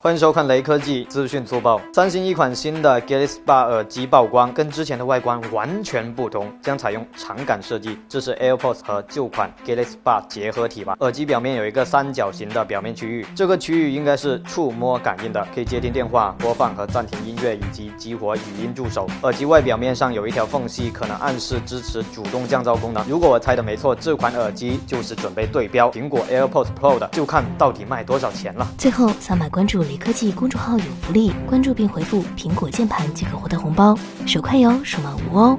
欢迎收看雷科技资讯速报。三星一款新的 Galaxy Buds 耳机曝光，跟之前的外观完全不同，将采用长杆设计，这是 AirPods 和旧款 Galaxy Buds 结合体吧？耳机表面有一个三角形的表面区域，这个区域应该是触摸感应的，可以接听电话、播放和暂停音乐以及激活语音助手。耳机外表面上有一条缝隙，可能暗示支持主动降噪功能。如果我猜的没错，这款耳机就是准备对标苹果 AirPods Pro 的，就看到底卖多少钱了。最后，扫码关注微科技公众号有福利，关注并回复“苹果键盘”即可获得红包，手快有，手慢无哦。